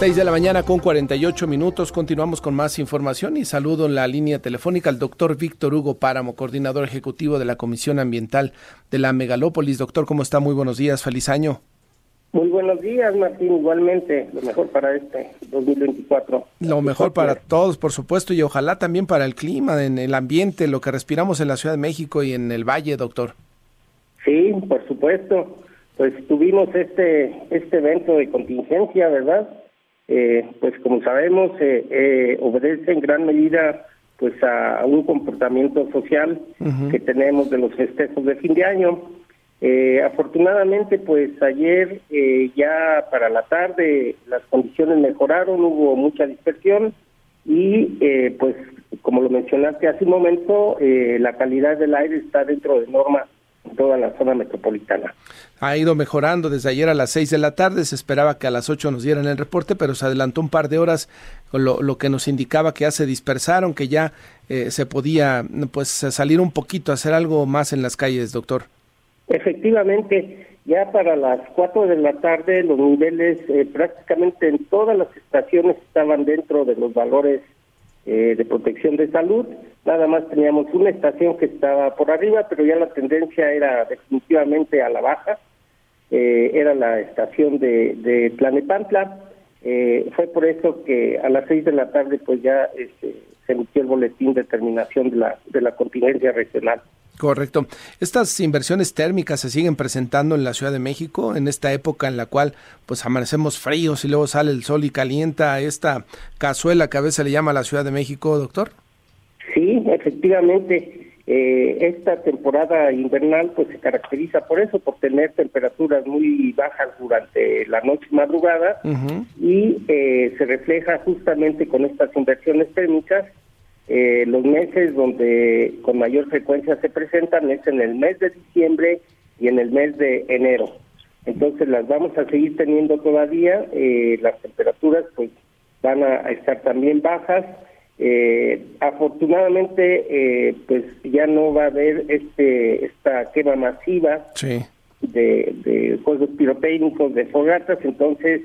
6 de la mañana con 48 minutos. Continuamos con más información y saludo en la línea telefónica al doctor Víctor Hugo Páramo, coordinador ejecutivo de la Comisión Ambiental de la Megalópolis. Doctor, ¿cómo está? Muy buenos días. Feliz año. Muy buenos días, Martín. Igualmente, lo mejor para este 2024. Lo mejor para todos, por supuesto, y ojalá también para el clima, en el ambiente, lo que respiramos en la Ciudad de México y en el Valle, doctor. Sí, por supuesto. Pues tuvimos este este evento de contingencia, ¿verdad? Eh, pues como sabemos, eh, eh, obedece en gran medida pues a, un comportamiento social que tenemos de los festejos de fin de año. afortunadamente, pues ayer ya para la tarde las condiciones mejoraron, hubo mucha dispersión y pues como lo mencionaste hace un momento, la calidad del aire está dentro de normas toda la zona metropolitana. Ha ido mejorando desde ayer a las 6 de la tarde, se esperaba que a las 8 nos dieran el reporte, pero se adelantó un par de horas, lo, lo que nos indicaba que ya se dispersaron, que ya eh, se podía pues salir un poquito, hacer algo más en las calles, doctor. Efectivamente, ya para las 4 de la tarde los niveles eh, prácticamente en todas las estaciones estaban dentro de los valores eh, de protección de salud. Nada más teníamos una estación que estaba por arriba, pero ya la tendencia era definitivamente a la baja. Eh, era la estación de, de. Eh, fue por eso que a las seis de la tarde pues ya este, se emitió el boletín de terminación de la, de la contingencia regional. Correcto. Estas inversiones térmicas se siguen presentando en la Ciudad de México en esta época en la cual pues amanecemos fríos y luego sale el sol y calienta esta cazuela que a veces le llama a la Ciudad de México, doctor. Sí, efectivamente. Eh, esta temporada invernal pues se caracteriza por eso, por tener temperaturas muy bajas durante la noche y madrugada y eh, se refleja justamente con estas inversiones térmicas eh, los meses donde con mayor frecuencia se presentan es en el mes de diciembre y en el mes de enero. Entonces las vamos a seguir teniendo todavía, eh, las temperaturas pues van a, estar también bajas. Eh, afortunadamente pues ya no va a haber este esta quema masiva de, de juegos pirotécnicos, de fogatas, entonces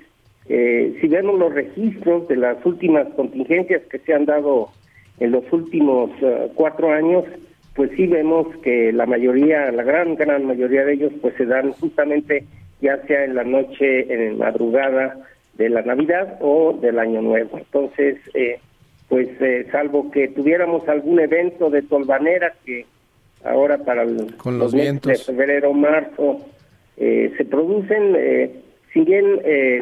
si vemos los registros de las últimas contingencias que se han dado en los últimos eh, cuatro años, pues sí vemos que la mayoría, la gran, gran mayoría de ellos, pues se dan justamente ya sea en la noche, en la madrugada de la Navidad o del Año Nuevo. Entonces, eh, pues eh, salvo que tuviéramos algún evento de tolvanera que ahora para el, Con los, vientos. de febrero, marzo, se producen, si bien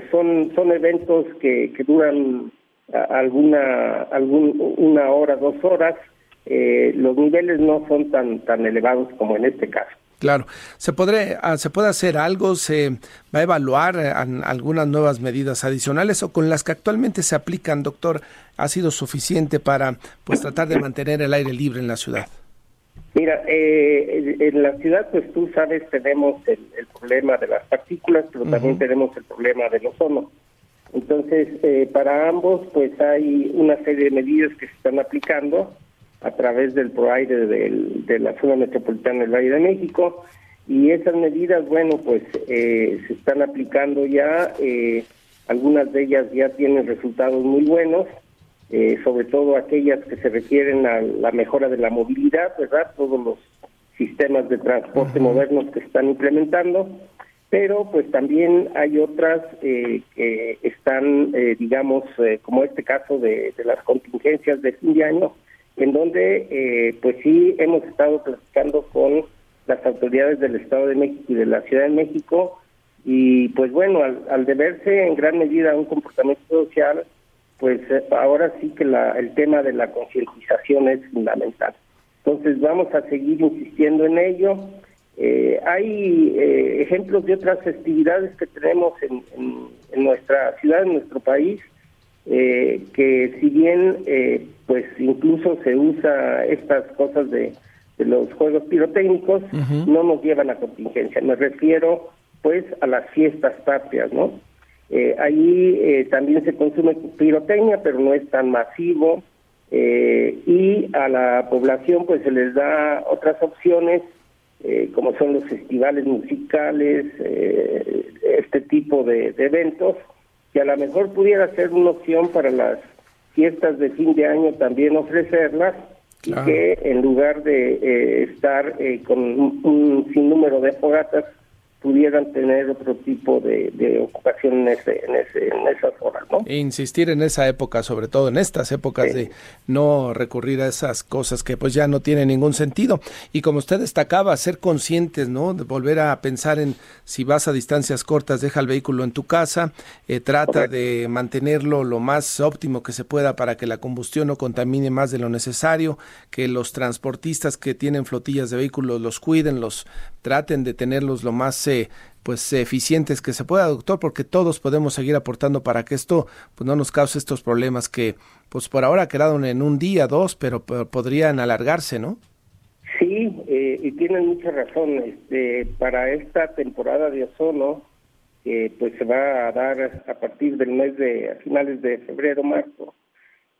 son, son eventos que, que duran alguna algún, una hora, dos horas, eh, los niveles no son tan, tan elevados como en este caso. Claro, ¿se, podré, ah, ¿se puede hacer algo? ¿Se va a evaluar eh, algunas nuevas medidas adicionales o con las que actualmente se aplican, doctor, ha sido suficiente para pues tratar de mantener el aire libre en la ciudad? Mira, eh, en la ciudad, pues tú sabes, tenemos el, problema de las partículas, pero también tenemos el problema del ozono. Entonces, eh, para ambos, pues hay una serie de medidas que se están aplicando a través del ProAire de la zona metropolitana del Valle de México. Y esas medidas, bueno, pues eh, se están aplicando ya, eh, algunas de ellas ya tienen resultados muy buenos, sobre todo aquellas que se refieren a la mejora de la movilidad, ¿verdad? Todos los sistemas de transporte modernos que se están implementando pero pues también hay otras eh, que están, eh, digamos, eh, como este caso de, las contingencias de fin de año, en donde pues sí hemos estado platicando con las autoridades del Estado de México y de la Ciudad de México y pues bueno, al, deberse en gran medida a un comportamiento social, pues ahora sí que la, el tema de la concientización es fundamental. Entonces vamos a seguir insistiendo en ello eh, hay eh, ejemplos de otras festividades que tenemos en, nuestra ciudad, en nuestro país, eh, que si bien pues incluso se usa estas cosas de, los juegos pirotécnicos, no nos llevan a contingencia. Me refiero pues a las fiestas patrias, ¿no? ahí también se consume pirotecnia, pero no es tan masivo. y a la población pues se les da otras opciones eh, como son los festivales musicales, eh, este tipo de, eventos, que a lo mejor pudiera ser una opción para las fiestas de fin de año también ofrecerlas y que en lugar de eh, estar eh, con un, un sinnúmero de fogatas pudieran tener otro tipo de, ocupación en, ese, en, ese, en esas horas, ¿no? E insistir en esa época, sobre todo en estas épocas, de no recurrir a esas cosas que pues ya no tienen ningún sentido. Y como usted destacaba, ser conscientes, ¿no? De volver a pensar en si vas a distancias cortas, deja el vehículo en tu casa, eh, trata de mantenerlo lo más óptimo que se pueda para que la combustión no contamine más de lo necesario, que los transportistas que tienen flotillas de vehículos los cuiden, los traten de tenerlos lo más pues eficientes que se pueda, doctor, porque todos podemos seguir aportando para que esto pues no nos cause estos problemas que pues por ahora quedaron en un día, dos, pero, podrían alargarse, ¿no? Sí, eh, y tienen mucha razón. Este, para esta temporada de ozono, pues se va a dar a partir del mes de a finales de febrero, marzo.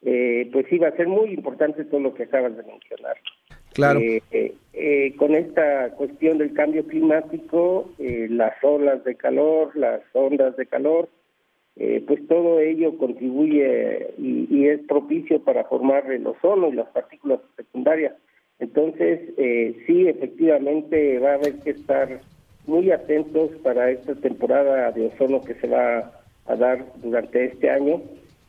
Eh, pues sí va a ser muy importante todo lo que acabas de mencionar. Claro. Eh, eh, eh, con esta cuestión del cambio climático, las olas de calor, las ondas de calor, pues todo ello contribuye y, es propicio para formar el ozono y las partículas secundarias. Entonces, sí, efectivamente va a haber que estar muy atentos para esta temporada de ozono que se va a dar durante este año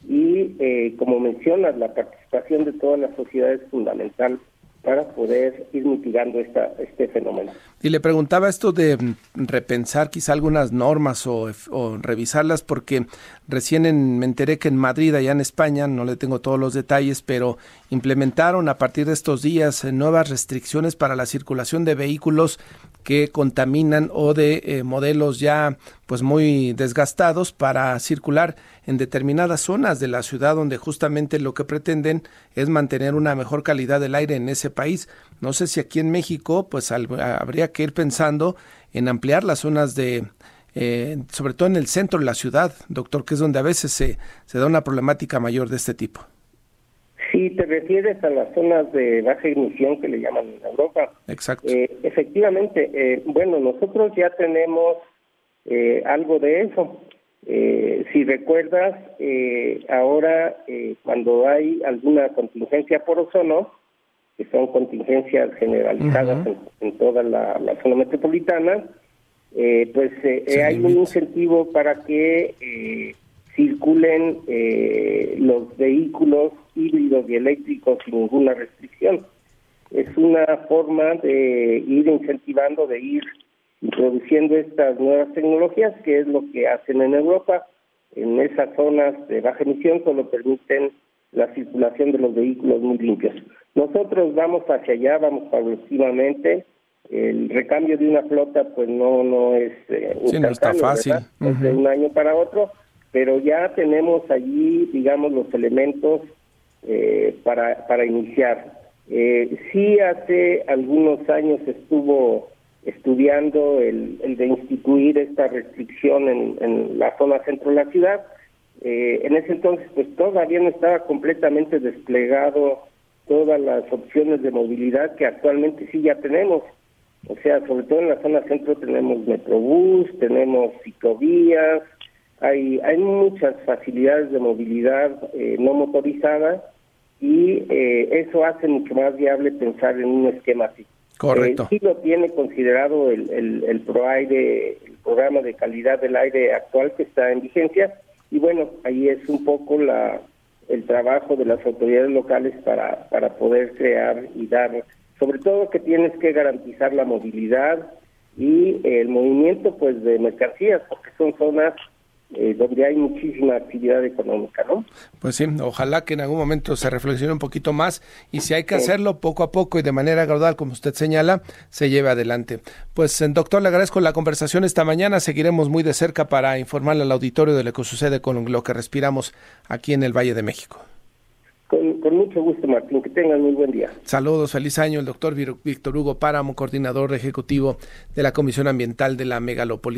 y, como mencionas, la participación de toda la sociedad es fundamental para poder ir mitigando esta, este fenómeno. Y le preguntaba esto de mm, repensar quizá algunas normas o, revisarlas, porque recién me enteré que en Madrid, allá en España, no le tengo todos los detalles, pero implementaron a partir de estos días eh, nuevas restricciones para la circulación de vehículos que contaminan o de eh, modelos ya pues muy desgastados para circular en determinadas zonas de la ciudad donde justamente lo que pretenden es mantener una mejor calidad del aire en ese país. No sé si aquí en México pues habría que ir pensando en ampliar las zonas de eh, sobre todo en el centro de la ciudad, doctor, que es donde a veces se, se da una problemática mayor de este tipo. Si te refieres a las zonas de baja emisión que le llaman en Europa. Exacto. Eh, efectivamente, eh, bueno, nosotros ya tenemos eh, algo de eso. si recuerdas, ahora cuando hay alguna contingencia por ozono, que son contingencias generalizadas en, toda la, zona metropolitana, pues hay un incentivo para que circulen los vehículos híbridos y eléctricos sin ninguna restricción. Es una forma de ir incentivando, de ir introduciendo estas nuevas tecnologías, que es lo que hacen en Europa. En esas zonas de baja emisión solo permiten la circulación de los vehículos muy limpios. Nosotros vamos hacia allá, vamos progresivamente. El recambio de una flota, pues no no es eh, no está fácil. de un año para otro, pero ya tenemos allí, digamos, los elementos eh, para, para iniciar. Eh, sí, hace algunos años estuvo estudiando el, de instituir esta restricción en, en, la zona centro de la ciudad. Eh, en ese entonces, pues todavía no estaba completamente desplegado todas las opciones de movilidad que actualmente sí ya tenemos. O sea, sobre todo en la zona centro tenemos metrobús, tenemos ciclovías, hay, hay muchas facilidades de movilidad eh, no motorizada y eh, eso hace mucho más viable pensar en un esquema así. Correcto. Eh, sí lo tiene considerado el, el, el ProAire, el programa de calidad del aire actual que está en vigencia, y bueno, ahí es un poco la el trabajo de las autoridades locales para, para poder crear y dar, sobre todo que tienes que garantizar la movilidad y el movimiento pues de mercancías, porque son zonas eh, donde hay muchísima actividad económica, ¿no? Pues sí, ojalá que en algún momento se reflexione un poquito más y si hay que hacerlo poco a poco y de manera gradual, como usted señala, se lleve adelante. Pues, doctor, le agradezco la conversación esta mañana. Seguiremos muy de cerca para informarle al auditorio de lo que sucede con lo que respiramos aquí en el Valle de México. Con, con, mucho gusto, Martín. Que tengan muy buen día. Saludos, feliz año. El doctor Víctor Hugo Páramo, coordinador ejecutivo de la Comisión Ambiental de la Megalópolis.